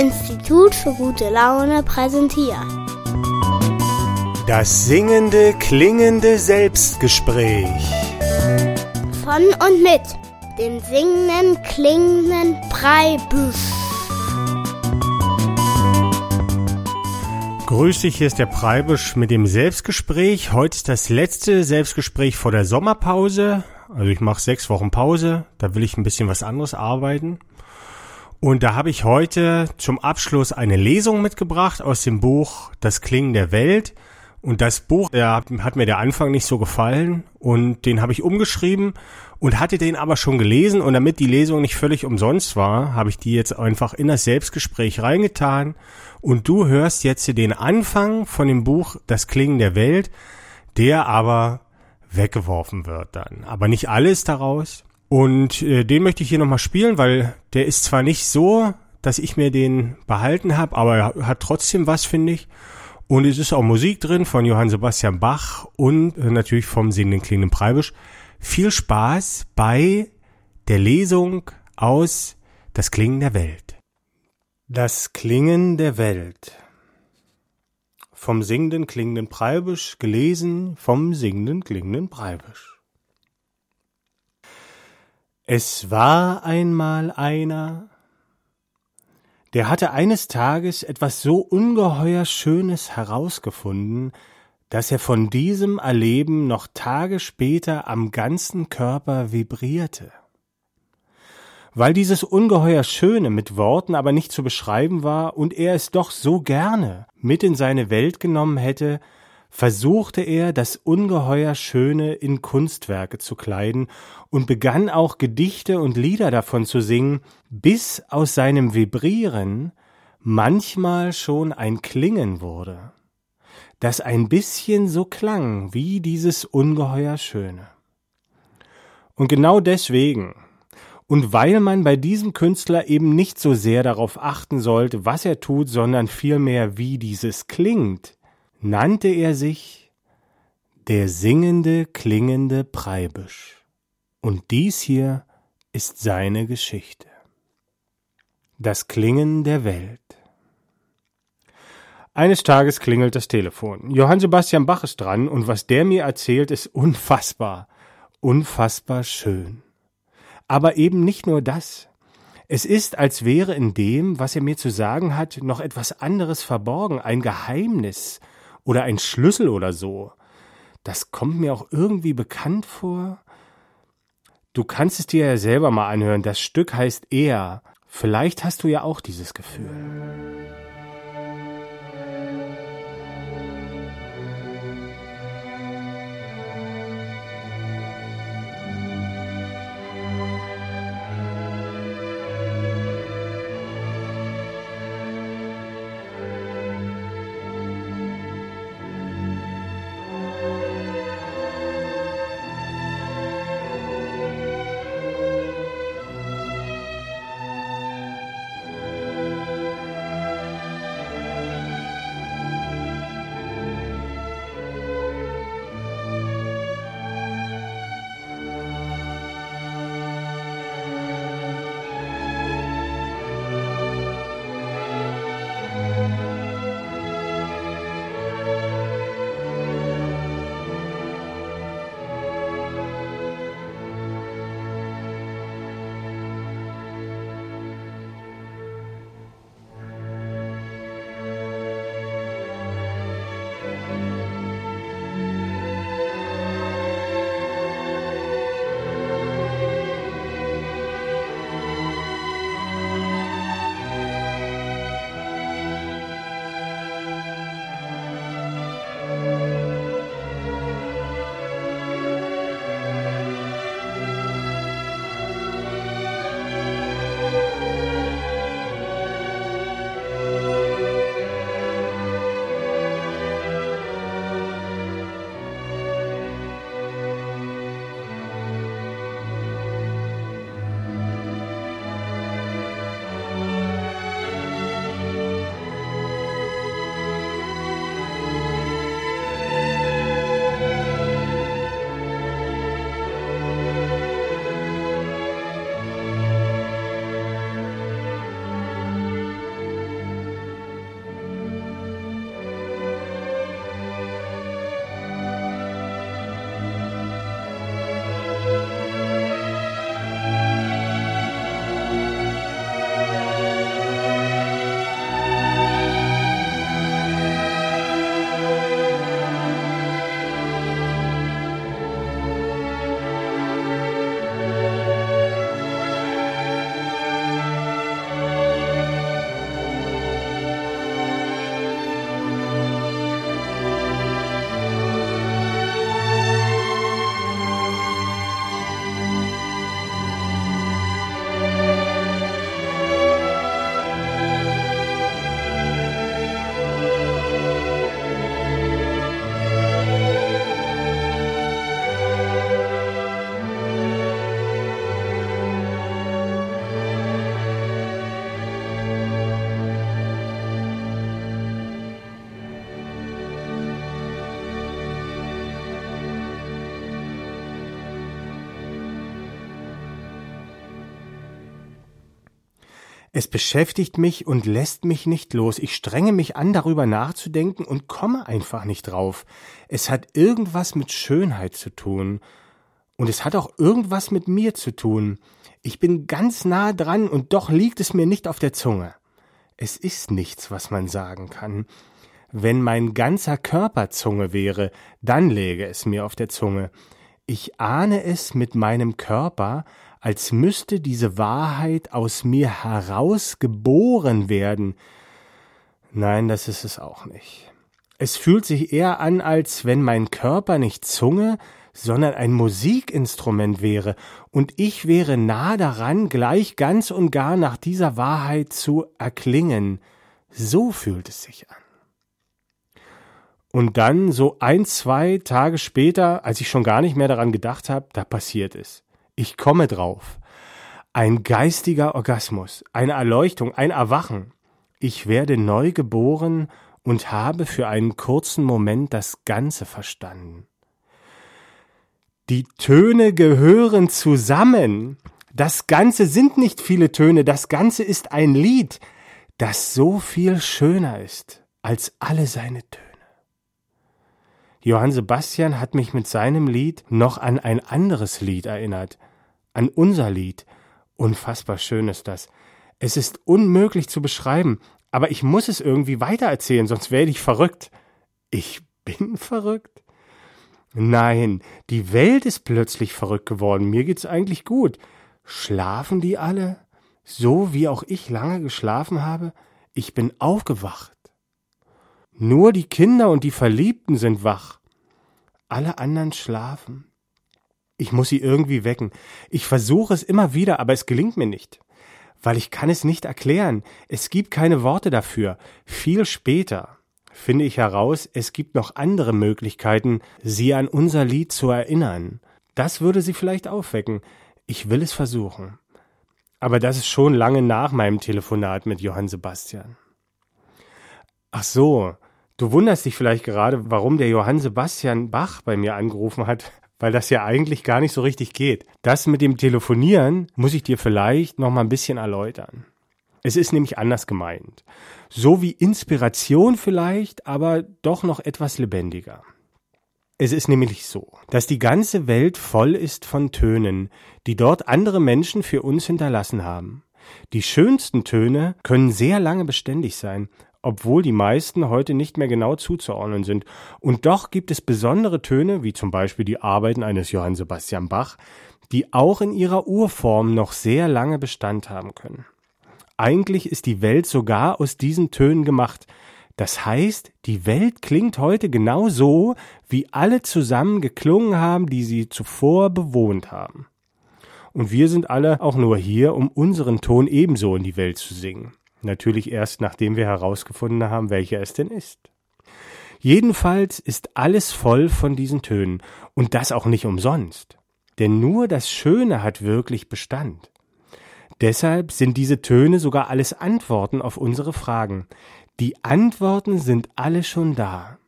Institut für gute Laune präsentiert. Das singende, klingende Selbstgespräch. Von und mit dem singenden, klingenden Breibüsch. Grüß dich, hier ist der Preibisch mit dem Selbstgespräch. Heute ist das letzte Selbstgespräch vor der Sommerpause. Also ich mache sechs Wochen Pause, da will ich ein bisschen was anderes arbeiten. Und da habe ich heute zum Abschluss eine Lesung mitgebracht aus dem Buch Das Klingen der Welt. Und das Buch, der hat mir der Anfang nicht so gefallen und den habe ich umgeschrieben und hatte den aber schon gelesen und damit die Lesung nicht völlig umsonst war, habe ich die jetzt einfach in das Selbstgespräch reingetan und du hörst jetzt den Anfang von dem Buch Das Klingen der Welt, der aber weggeworfen wird dann. Aber nicht alles daraus. Und äh, den möchte ich hier nochmal spielen, weil der ist zwar nicht so, dass ich mir den behalten habe, aber er hat trotzdem was, finde ich. Und es ist auch Musik drin von Johann Sebastian Bach und äh, natürlich vom singenden klingenden Preibisch. Viel Spaß bei der Lesung aus Das Klingen der Welt. Das Klingen der Welt. Vom singenden klingenden Preibisch gelesen vom singenden klingenden Preibisch. Es war einmal einer, der hatte eines Tages etwas so ungeheuer Schönes herausgefunden, dass er von diesem Erleben noch Tage später am ganzen Körper vibrierte. Weil dieses ungeheuer Schöne mit Worten aber nicht zu beschreiben war und er es doch so gerne mit in seine Welt genommen hätte, versuchte er, das ungeheuer Schöne in Kunstwerke zu kleiden und begann auch Gedichte und Lieder davon zu singen, bis aus seinem Vibrieren manchmal schon ein Klingen wurde, das ein bisschen so klang wie dieses ungeheuer Schöne. Und genau deswegen, und weil man bei diesem Künstler eben nicht so sehr darauf achten sollte, was er tut, sondern vielmehr wie dieses klingt, nannte er sich der singende, klingende Preibisch. Und dies hier ist seine Geschichte. Das Klingen der Welt. Eines Tages klingelt das Telefon. Johann Sebastian Bach ist dran und was der mir erzählt, ist unfassbar, unfassbar schön. Aber eben nicht nur das. Es ist, als wäre in dem, was er mir zu sagen hat, noch etwas anderes verborgen, ein Geheimnis, oder ein Schlüssel oder so. Das kommt mir auch irgendwie bekannt vor. Du kannst es dir ja selber mal anhören. Das Stück heißt Er. Vielleicht hast du ja auch dieses Gefühl. Es beschäftigt mich und lässt mich nicht los. Ich strenge mich an, darüber nachzudenken und komme einfach nicht drauf. Es hat irgendwas mit Schönheit zu tun. Und es hat auch irgendwas mit mir zu tun. Ich bin ganz nah dran und doch liegt es mir nicht auf der Zunge. Es ist nichts, was man sagen kann. Wenn mein ganzer Körper Zunge wäre, dann läge es mir auf der Zunge. Ich ahne es mit meinem Körper, als müsste diese Wahrheit aus mir herausgeboren werden. Nein, das ist es auch nicht. Es fühlt sich eher an, als wenn mein Körper nicht Zunge, sondern ein Musikinstrument wäre, und ich wäre nah daran, gleich ganz und gar nach dieser Wahrheit zu erklingen. So fühlt es sich an. Und dann, so ein, zwei Tage später, als ich schon gar nicht mehr daran gedacht habe, da passiert es. Ich komme drauf. Ein geistiger Orgasmus, eine Erleuchtung, ein Erwachen. Ich werde neu geboren und habe für einen kurzen Moment das Ganze verstanden. Die Töne gehören zusammen. Das Ganze sind nicht viele Töne, das Ganze ist ein Lied, das so viel schöner ist als alle seine Töne. Johann Sebastian hat mich mit seinem Lied noch an ein anderes Lied erinnert, an unser Lied. Unfassbar schön ist das. Es ist unmöglich zu beschreiben, aber ich muss es irgendwie weitererzählen, sonst werde ich verrückt. Ich bin verrückt? Nein, die Welt ist plötzlich verrückt geworden. Mir geht's eigentlich gut. Schlafen die alle? So wie auch ich lange geschlafen habe? Ich bin aufgewacht. Nur die Kinder und die Verliebten sind wach. Alle anderen schlafen. Ich muss sie irgendwie wecken. Ich versuche es immer wieder, aber es gelingt mir nicht. Weil ich kann es nicht erklären. Es gibt keine Worte dafür. Viel später finde ich heraus, es gibt noch andere Möglichkeiten, sie an unser Lied zu erinnern. Das würde sie vielleicht aufwecken. Ich will es versuchen. Aber das ist schon lange nach meinem Telefonat mit Johann Sebastian. Ach so, Du wunderst dich vielleicht gerade, warum der Johann Sebastian Bach bei mir angerufen hat, weil das ja eigentlich gar nicht so richtig geht. Das mit dem Telefonieren muss ich dir vielleicht noch mal ein bisschen erläutern. Es ist nämlich anders gemeint. So wie Inspiration vielleicht, aber doch noch etwas lebendiger. Es ist nämlich so, dass die ganze Welt voll ist von Tönen, die dort andere Menschen für uns hinterlassen haben. Die schönsten Töne können sehr lange beständig sein obwohl die meisten heute nicht mehr genau zuzuordnen sind. Und doch gibt es besondere Töne, wie zum Beispiel die Arbeiten eines Johann Sebastian Bach, die auch in ihrer Urform noch sehr lange Bestand haben können. Eigentlich ist die Welt sogar aus diesen Tönen gemacht. Das heißt, die Welt klingt heute genau so, wie alle zusammen geklungen haben, die sie zuvor bewohnt haben. Und wir sind alle auch nur hier, um unseren Ton ebenso in die Welt zu singen. Natürlich erst nachdem wir herausgefunden haben, welcher es denn ist. Jedenfalls ist alles voll von diesen Tönen und das auch nicht umsonst. Denn nur das Schöne hat wirklich Bestand. Deshalb sind diese Töne sogar alles Antworten auf unsere Fragen. Die Antworten sind alle schon da.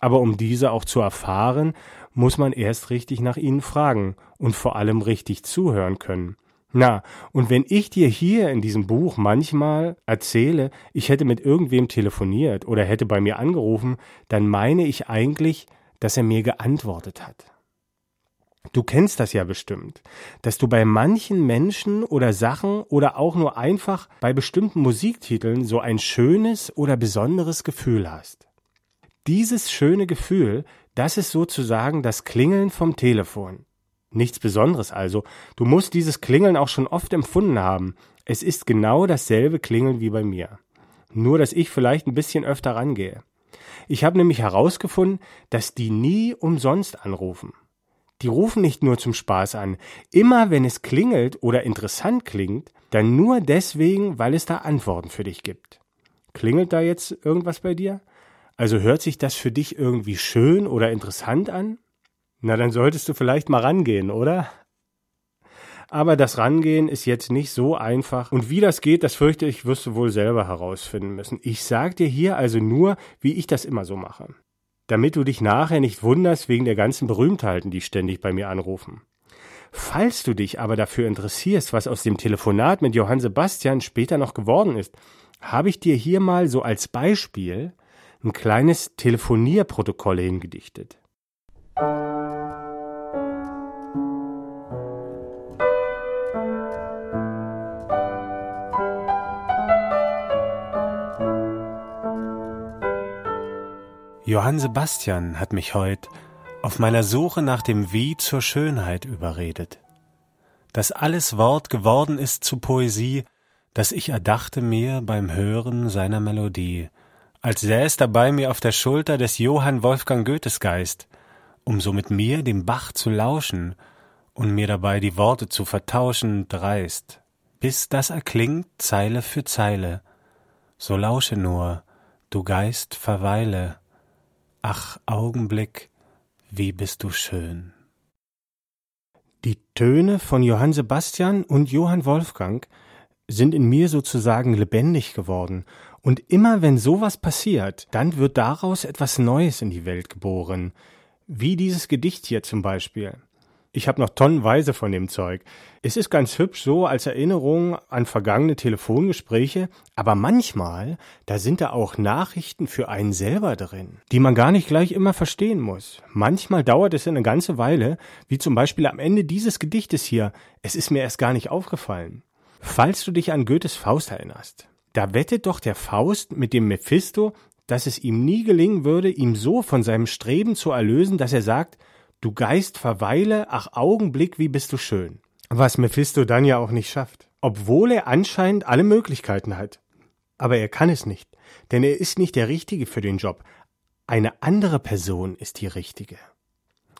Aber um diese auch zu erfahren, muss man erst richtig nach ihnen fragen und vor allem richtig zuhören können. Na, und wenn ich dir hier in diesem Buch manchmal erzähle, ich hätte mit irgendwem telefoniert oder hätte bei mir angerufen, dann meine ich eigentlich, dass er mir geantwortet hat. Du kennst das ja bestimmt, dass du bei manchen Menschen oder Sachen oder auch nur einfach bei bestimmten Musiktiteln so ein schönes oder besonderes Gefühl hast. Dieses schöne Gefühl, das ist sozusagen das Klingeln vom Telefon. Nichts Besonderes also. Du musst dieses Klingeln auch schon oft empfunden haben. Es ist genau dasselbe Klingeln wie bei mir. Nur, dass ich vielleicht ein bisschen öfter rangehe. Ich habe nämlich herausgefunden, dass die nie umsonst anrufen. Die rufen nicht nur zum Spaß an. Immer wenn es klingelt oder interessant klingt, dann nur deswegen, weil es da Antworten für dich gibt. Klingelt da jetzt irgendwas bei dir? Also hört sich das für dich irgendwie schön oder interessant an? Na, dann solltest du vielleicht mal rangehen, oder? Aber das Rangehen ist jetzt nicht so einfach. Und wie das geht, das fürchte ich, wirst du wohl selber herausfinden müssen. Ich sag dir hier also nur, wie ich das immer so mache. Damit du dich nachher nicht wunderst wegen der ganzen Berühmtheiten, die ständig bei mir anrufen. Falls du dich aber dafür interessierst, was aus dem Telefonat mit Johann Sebastian später noch geworden ist, habe ich dir hier mal so als Beispiel ein kleines Telefonierprotokoll hingedichtet. Johann Sebastian hat mich heut auf meiner Suche nach dem Wie zur Schönheit überredet. Dass alles Wort geworden ist zu Poesie, das ich erdachte mir beim Hören seiner Melodie, als säß dabei mir auf der Schulter des Johann Wolfgang Goethes Geist, um so mit mir dem Bach zu lauschen und mir dabei die Worte zu vertauschen dreist, bis das erklingt Zeile für Zeile. So lausche nur, du Geist verweile, Ach Augenblick, wie bist du schön. Die Töne von Johann Sebastian und Johann Wolfgang sind in mir sozusagen lebendig geworden, und immer wenn sowas passiert, dann wird daraus etwas Neues in die Welt geboren, wie dieses Gedicht hier zum Beispiel. Ich habe noch tonnenweise von dem Zeug. Es ist ganz hübsch so als Erinnerung an vergangene Telefongespräche, aber manchmal, da sind da auch Nachrichten für einen selber drin, die man gar nicht gleich immer verstehen muss. Manchmal dauert es eine ganze Weile, wie zum Beispiel am Ende dieses Gedichtes hier. Es ist mir erst gar nicht aufgefallen. Falls du dich an Goethes Faust erinnerst, da wettet doch der Faust mit dem Mephisto, dass es ihm nie gelingen würde, ihm so von seinem Streben zu erlösen, dass er sagt, Du Geist verweile, ach Augenblick, wie bist du schön. Was Mephisto dann ja auch nicht schafft. Obwohl er anscheinend alle Möglichkeiten hat. Aber er kann es nicht, denn er ist nicht der Richtige für den Job. Eine andere Person ist die Richtige.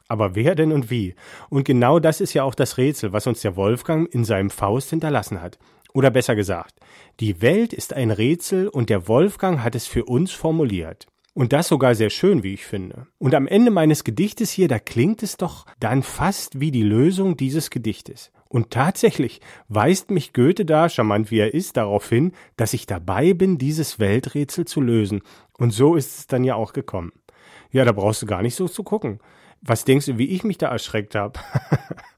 Aber wer denn und wie? Und genau das ist ja auch das Rätsel, was uns der Wolfgang in seinem Faust hinterlassen hat. Oder besser gesagt, die Welt ist ein Rätsel und der Wolfgang hat es für uns formuliert. Und das sogar sehr schön, wie ich finde. Und am Ende meines Gedichtes hier, da klingt es doch dann fast wie die Lösung dieses Gedichtes. Und tatsächlich weist mich Goethe da, charmant wie er ist, darauf hin, dass ich dabei bin, dieses Welträtsel zu lösen. Und so ist es dann ja auch gekommen. Ja, da brauchst du gar nicht so zu gucken. Was denkst du, wie ich mich da erschreckt habe?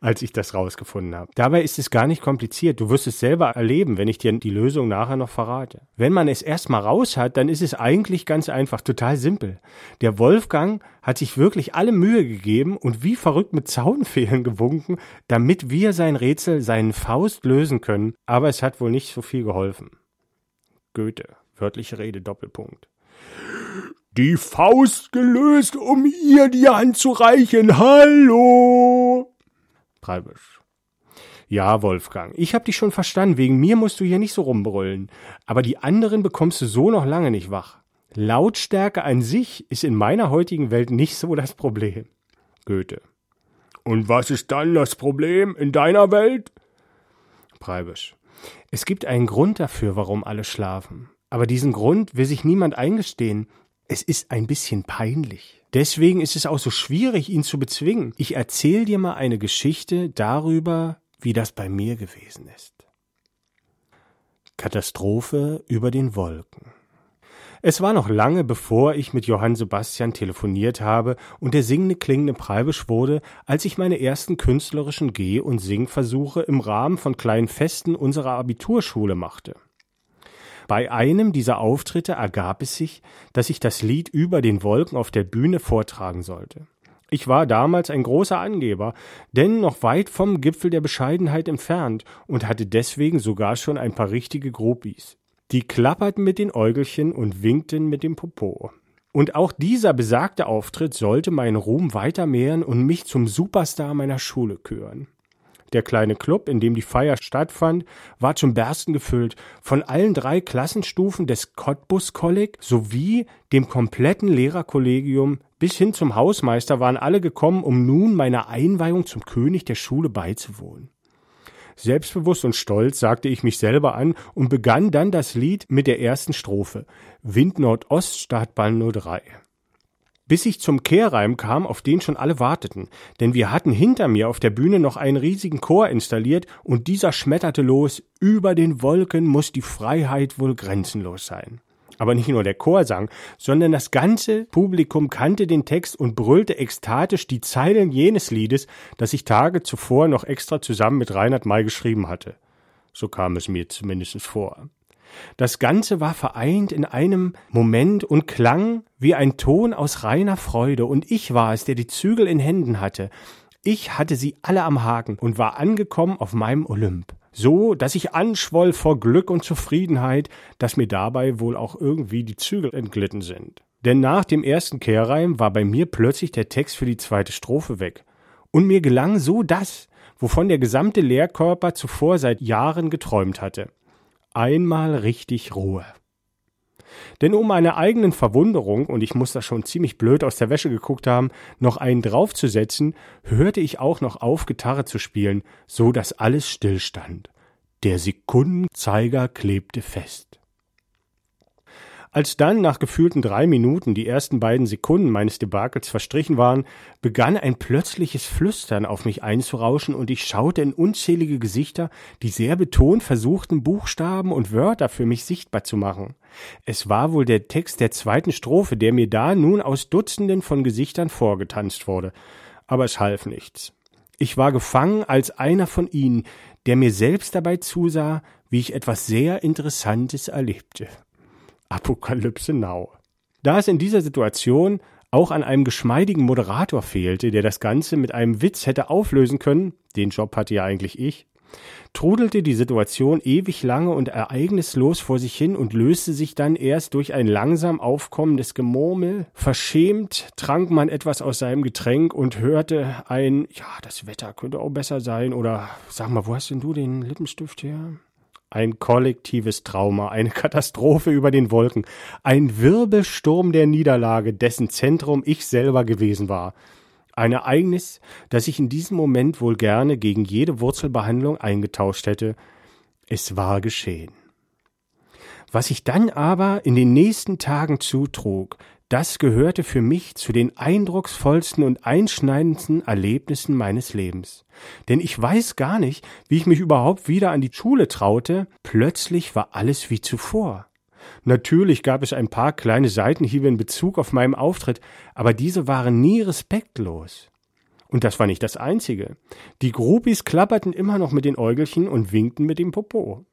als ich das rausgefunden habe. Dabei ist es gar nicht kompliziert. Du wirst es selber erleben, wenn ich dir die Lösung nachher noch verrate. Wenn man es erstmal raus hat, dann ist es eigentlich ganz einfach, total simpel. Der Wolfgang hat sich wirklich alle Mühe gegeben und wie verrückt mit Zaunfehlen gewunken, damit wir sein Rätsel, seinen Faust lösen können, aber es hat wohl nicht so viel geholfen. Goethe, wörtliche Rede, Doppelpunkt. Die Faust gelöst, um ihr die Hand zu reichen. Hallo! Preibisch. Ja, Wolfgang, ich hab dich schon verstanden, wegen mir musst du hier nicht so rumbrüllen. Aber die anderen bekommst du so noch lange nicht wach. Lautstärke an sich ist in meiner heutigen Welt nicht so das Problem. Goethe. Und was ist dann das Problem in deiner Welt? Preibisch. Es gibt einen Grund dafür, warum alle schlafen. Aber diesen Grund will sich niemand eingestehen. Es ist ein bisschen peinlich. Deswegen ist es auch so schwierig, ihn zu bezwingen. Ich erzähle dir mal eine Geschichte darüber, wie das bei mir gewesen ist. Katastrophe über den Wolken. Es war noch lange bevor ich mit Johann Sebastian telefoniert habe und der singende klingende Preibisch wurde, als ich meine ersten künstlerischen Geh- und Singversuche im Rahmen von kleinen Festen unserer Abiturschule machte. Bei einem dieser Auftritte ergab es sich, dass ich das Lied über den Wolken auf der Bühne vortragen sollte. Ich war damals ein großer Angeber, denn noch weit vom Gipfel der Bescheidenheit entfernt und hatte deswegen sogar schon ein paar richtige Groupies. Die klapperten mit den Äugelchen und winkten mit dem Popo. Und auch dieser besagte Auftritt sollte meinen Ruhm weiter mehren und mich zum Superstar meiner Schule küren. Der kleine Club, in dem die Feier stattfand, war zum Bersten gefüllt. Von allen drei Klassenstufen des Cottbus Kolleg sowie dem kompletten Lehrerkollegium bis hin zum Hausmeister waren alle gekommen, um nun meiner Einweihung zum König der Schule beizuwohnen. Selbstbewusst und stolz sagte ich mich selber an und begann dann das Lied mit der ersten Strophe. Wind Nordost Startbahn 03 bis ich zum Kehrreim kam, auf den schon alle warteten, denn wir hatten hinter mir auf der Bühne noch einen riesigen Chor installiert und dieser schmetterte los, über den Wolken muss die Freiheit wohl grenzenlos sein. Aber nicht nur der Chor sang, sondern das ganze Publikum kannte den Text und brüllte ekstatisch die Zeilen jenes Liedes, das ich Tage zuvor noch extra zusammen mit Reinhard May geschrieben hatte. So kam es mir zumindest vor. Das Ganze war vereint in einem Moment und klang wie ein Ton aus reiner Freude, und ich war es, der die Zügel in Händen hatte. Ich hatte sie alle am Haken und war angekommen auf meinem Olymp. So, dass ich anschwoll vor Glück und Zufriedenheit, dass mir dabei wohl auch irgendwie die Zügel entglitten sind. Denn nach dem ersten Kehrreim war bei mir plötzlich der Text für die zweite Strophe weg. Und mir gelang so das, wovon der gesamte Lehrkörper zuvor seit Jahren geträumt hatte einmal richtig Ruhe. Denn um meine eigenen Verwunderung, und ich muss da schon ziemlich blöd aus der Wäsche geguckt haben, noch einen draufzusetzen, hörte ich auch noch auf, Gitarre zu spielen, so dass alles stillstand. Der Sekundenzeiger klebte fest. Als dann nach gefühlten drei Minuten die ersten beiden Sekunden meines Debakels verstrichen waren, begann ein plötzliches Flüstern auf mich einzurauschen und ich schaute in unzählige Gesichter, die sehr betont versuchten, Buchstaben und Wörter für mich sichtbar zu machen. Es war wohl der Text der zweiten Strophe, der mir da nun aus Dutzenden von Gesichtern vorgetanzt wurde. Aber es half nichts. Ich war gefangen als einer von ihnen, der mir selbst dabei zusah, wie ich etwas sehr Interessantes erlebte. Apokalypse Now. Da es in dieser Situation auch an einem geschmeidigen Moderator fehlte, der das Ganze mit einem Witz hätte auflösen können, den Job hatte ja eigentlich ich, trudelte die Situation ewig lange und ereignislos vor sich hin und löste sich dann erst durch ein langsam aufkommendes Gemurmel. Verschämt trank man etwas aus seinem Getränk und hörte ein, ja, das Wetter könnte auch besser sein oder sag mal, wo hast denn du den Lippenstift her? Ein kollektives Trauma, eine Katastrophe über den Wolken, ein Wirbelsturm der Niederlage, dessen Zentrum ich selber gewesen war. Ein Ereignis, das ich in diesem Moment wohl gerne gegen jede Wurzelbehandlung eingetauscht hätte. Es war geschehen. Was sich dann aber in den nächsten Tagen zutrug, das gehörte für mich zu den eindrucksvollsten und einschneidendsten Erlebnissen meines Lebens. Denn ich weiß gar nicht, wie ich mich überhaupt wieder an die Schule traute. Plötzlich war alles wie zuvor. Natürlich gab es ein paar kleine Seitenhiebe in Bezug auf meinen Auftritt, aber diese waren nie respektlos. Und das war nicht das Einzige. Die Groupies klapperten immer noch mit den Äugelchen und winkten mit dem Popo.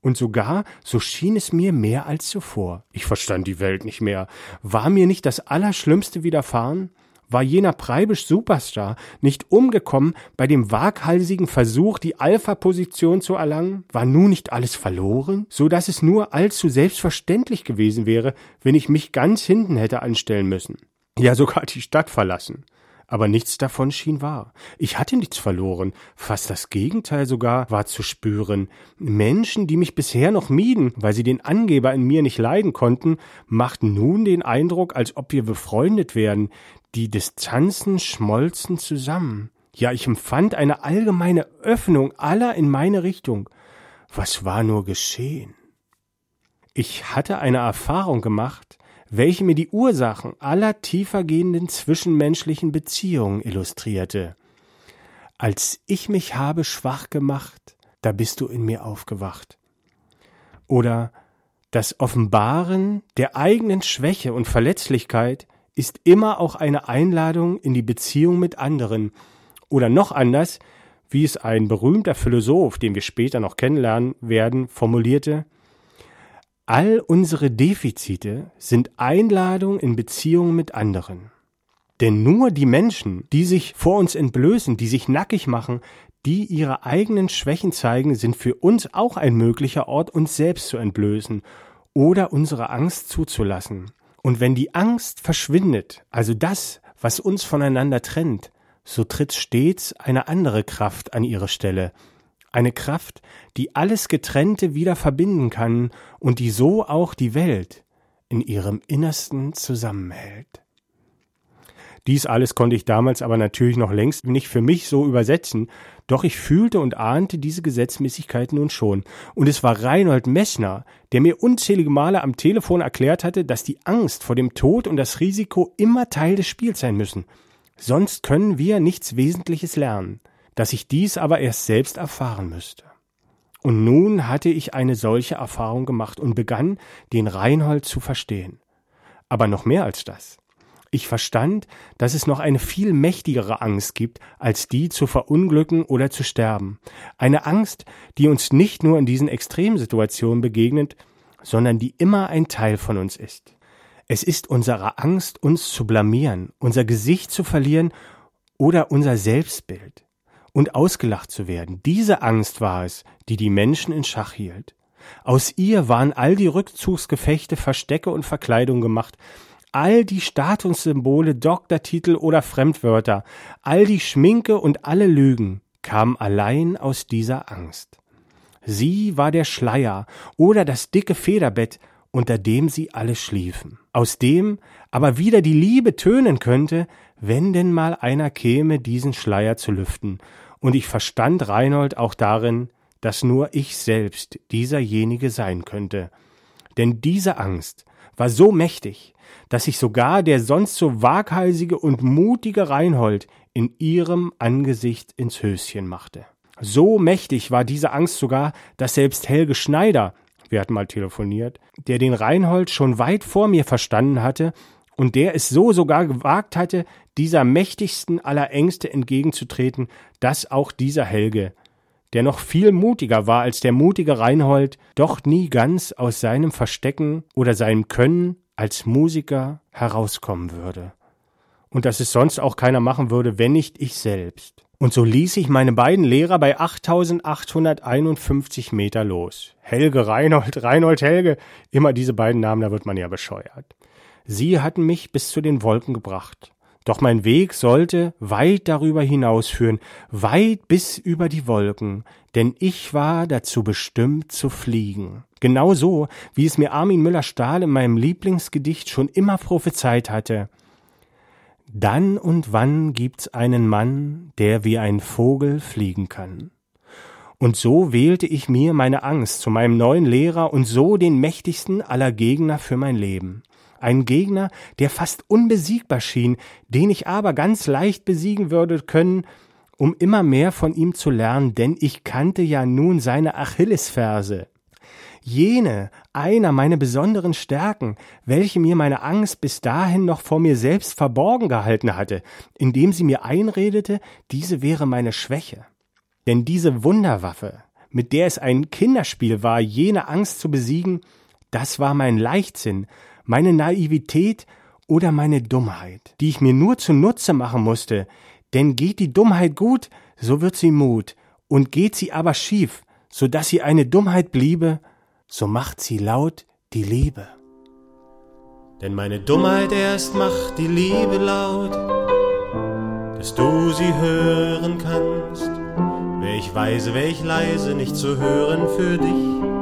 Und sogar, so schien es mir mehr als zuvor. Ich verstand die Welt nicht mehr. War mir nicht das Allerschlimmste widerfahren? War jener Preibisch Superstar nicht umgekommen bei dem waghalsigen Versuch, die Alpha-Position zu erlangen? War nun nicht alles verloren? So dass es nur allzu selbstverständlich gewesen wäre, wenn ich mich ganz hinten hätte anstellen müssen. Ja, sogar die Stadt verlassen aber nichts davon schien wahr. Ich hatte nichts verloren, fast das Gegenteil sogar war zu spüren. Menschen, die mich bisher noch mieden, weil sie den Angeber in mir nicht leiden konnten, machten nun den Eindruck, als ob wir befreundet wären. Die Distanzen schmolzen zusammen. Ja, ich empfand eine allgemeine Öffnung aller in meine Richtung. Was war nur geschehen? Ich hatte eine Erfahrung gemacht, welche mir die Ursachen aller tiefergehenden zwischenmenschlichen Beziehungen illustrierte. Als ich mich habe schwach gemacht, da bist du in mir aufgewacht. Oder das Offenbaren der eigenen Schwäche und Verletzlichkeit ist immer auch eine Einladung in die Beziehung mit anderen. Oder noch anders, wie es ein berühmter Philosoph, den wir später noch kennenlernen werden, formulierte, All unsere Defizite sind Einladung in Beziehungen mit anderen. Denn nur die Menschen, die sich vor uns entblößen, die sich nackig machen, die ihre eigenen Schwächen zeigen, sind für uns auch ein möglicher Ort, uns selbst zu entblößen oder unsere Angst zuzulassen. Und wenn die Angst verschwindet, also das, was uns voneinander trennt, so tritt stets eine andere Kraft an ihre Stelle, eine Kraft, die alles Getrennte wieder verbinden kann und die so auch die Welt in ihrem Innersten zusammenhält. Dies alles konnte ich damals aber natürlich noch längst nicht für mich so übersetzen, doch ich fühlte und ahnte diese Gesetzmäßigkeit nun schon, und es war Reinhold Messner, der mir unzählige Male am Telefon erklärt hatte, dass die Angst vor dem Tod und das Risiko immer Teil des Spiels sein müssen, sonst können wir nichts Wesentliches lernen dass ich dies aber erst selbst erfahren müsste. Und nun hatte ich eine solche Erfahrung gemacht und begann, den Reinhold zu verstehen. Aber noch mehr als das. Ich verstand, dass es noch eine viel mächtigere Angst gibt, als die zu verunglücken oder zu sterben. Eine Angst, die uns nicht nur in diesen Extremsituationen begegnet, sondern die immer ein Teil von uns ist. Es ist unsere Angst, uns zu blamieren, unser Gesicht zu verlieren oder unser Selbstbild und ausgelacht zu werden. Diese Angst war es, die die Menschen in Schach hielt. Aus ihr waren all die Rückzugsgefechte, Verstecke und Verkleidung gemacht, all die Statussymbole, Doktortitel oder Fremdwörter, all die Schminke und alle Lügen kamen allein aus dieser Angst. Sie war der Schleier oder das dicke Federbett, unter dem sie alle schliefen, aus dem aber wieder die Liebe tönen könnte, wenn denn mal einer käme, diesen Schleier zu lüften, und ich verstand Reinhold auch darin, dass nur ich selbst dieserjenige sein könnte. Denn diese Angst war so mächtig, dass sich sogar der sonst so waghalsige und mutige Reinhold in ihrem Angesicht ins Höschen machte. So mächtig war diese Angst sogar, dass selbst Helge Schneider, wir hatten mal telefoniert, der den Reinhold schon weit vor mir verstanden hatte und der es so sogar gewagt hatte, dieser mächtigsten aller Ängste entgegenzutreten, dass auch dieser Helge, der noch viel mutiger war als der mutige Reinhold, doch nie ganz aus seinem Verstecken oder seinem Können als Musiker herauskommen würde. Und dass es sonst auch keiner machen würde, wenn nicht ich selbst. Und so ließ ich meine beiden Lehrer bei 8851 Meter los. Helge, Reinhold, Reinhold, Helge. Immer diese beiden Namen, da wird man ja bescheuert. Sie hatten mich bis zu den Wolken gebracht. Doch mein Weg sollte weit darüber hinausführen, weit bis über die Wolken, denn ich war dazu bestimmt zu fliegen. Genau so, wie es mir Armin Müller-Stahl in meinem Lieblingsgedicht schon immer prophezeit hatte. Dann und wann gibt's einen Mann, der wie ein Vogel fliegen kann. Und so wählte ich mir meine Angst zu meinem neuen Lehrer und so den mächtigsten aller Gegner für mein Leben. Ein Gegner, der fast unbesiegbar schien, den ich aber ganz leicht besiegen würde können, um immer mehr von ihm zu lernen, denn ich kannte ja nun seine Achillesferse. Jene, einer meiner besonderen Stärken, welche mir meine Angst bis dahin noch vor mir selbst verborgen gehalten hatte, indem sie mir einredete, diese wäre meine Schwäche. Denn diese Wunderwaffe, mit der es ein Kinderspiel war, jene Angst zu besiegen, das war mein Leichtsinn, meine Naivität oder meine Dummheit, die ich mir nur zunutze machen musste, denn geht die Dummheit gut, so wird sie Mut, und geht sie aber schief, so dass sie eine Dummheit bliebe, so macht sie laut die Liebe. Denn meine Dummheit erst macht die Liebe laut, dass du sie hören kannst. Wär ich weise, wär ich leise, nicht zu hören für dich.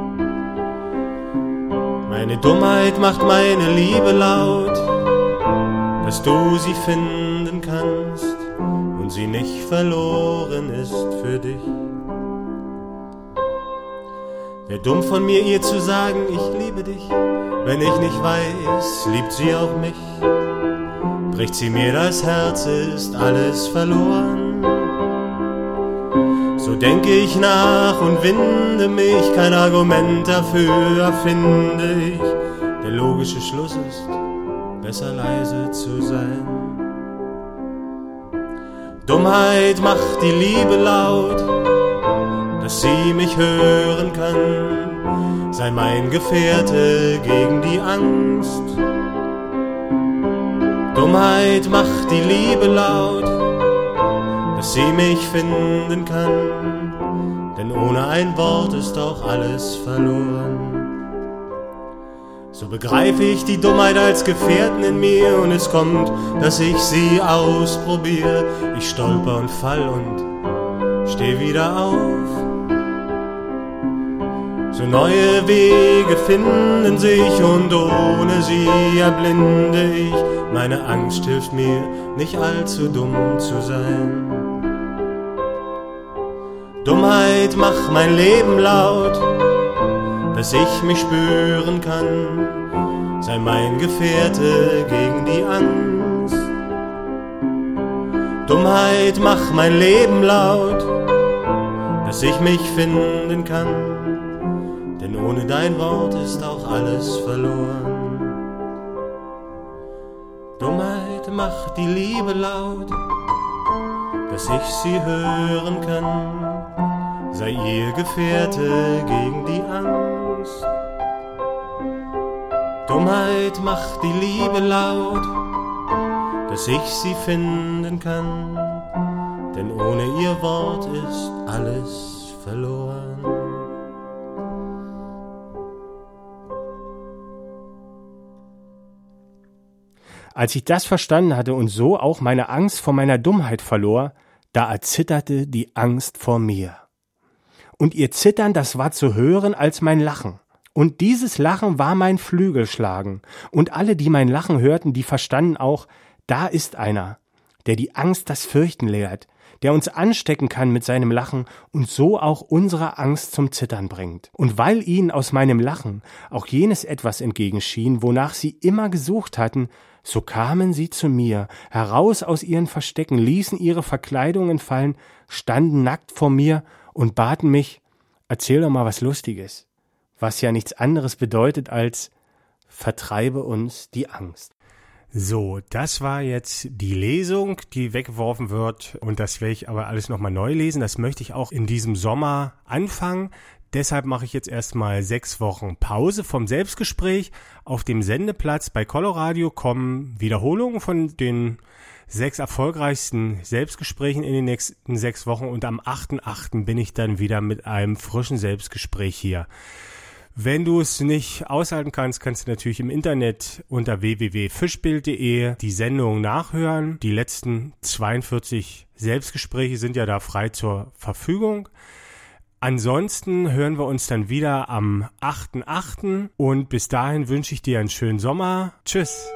Meine Dummheit macht meine Liebe laut, dass du sie finden kannst und sie nicht verloren ist für dich. Wär dumm von mir ihr zu sagen, ich liebe dich, wenn ich nicht weiß, liebt sie auch mich. Bricht sie mir das Herz, ist alles verloren. So denke ich nach und winde mich, kein Argument dafür erfinde ich. Der logische Schluss ist, besser leise zu sein. Dummheit macht die Liebe laut, dass sie mich hören kann. Sei mein Gefährte gegen die Angst. Dummheit macht die Liebe laut dass sie mich finden kann, denn ohne ein Wort ist auch alles verloren. So begreife ich die Dummheit als Gefährten in mir und es kommt, dass ich sie ausprobiere. Ich stolper und fall und steh wieder auf. So neue Wege finden sich und ohne sie erblinde ich. Meine Angst hilft mir, nicht allzu dumm zu sein. Dummheit mach mein Leben laut, dass ich mich spüren kann. Sei mein Gefährte gegen die Angst. Dummheit mach mein Leben laut, dass ich mich finden kann, denn ohne dein Wort ist auch alles verloren. Dummheit macht die Liebe laut, dass ich sie hören kann, sei ihr Gefährte gegen die Angst. Dummheit macht die Liebe laut, dass ich sie finden kann, denn ohne ihr Wort ist alles verloren. Als ich das verstanden hatte und so auch meine Angst vor meiner Dummheit verlor, da erzitterte die Angst vor mir. Und ihr Zittern, das war zu hören als mein Lachen. Und dieses Lachen war mein Flügelschlagen. Und alle, die mein Lachen hörten, die verstanden auch, da ist einer, der die Angst das Fürchten lehrt, der uns anstecken kann mit seinem Lachen und so auch unsere Angst zum Zittern bringt. Und weil ihnen aus meinem Lachen auch jenes etwas entgegenschien, wonach sie immer gesucht hatten, so kamen sie zu mir, heraus aus ihren Verstecken, ließen ihre Verkleidungen fallen, standen nackt vor mir und baten mich, erzähl doch mal was Lustiges, was ja nichts anderes bedeutet als vertreibe uns die Angst. So, das war jetzt die Lesung, die weggeworfen wird und das werde ich aber alles nochmal neu lesen. Das möchte ich auch in diesem Sommer anfangen. Deshalb mache ich jetzt erstmal sechs Wochen Pause vom Selbstgespräch. Auf dem Sendeplatz bei Coloradio kommen Wiederholungen von den sechs erfolgreichsten Selbstgesprächen in den nächsten sechs Wochen und am 8.8. bin ich dann wieder mit einem frischen Selbstgespräch hier. Wenn du es nicht aushalten kannst, kannst du natürlich im Internet unter www.fischbild.de die Sendung nachhören. Die letzten 42 Selbstgespräche sind ja da frei zur Verfügung. Ansonsten hören wir uns dann wieder am 8.8. und bis dahin wünsche ich dir einen schönen Sommer. Tschüss.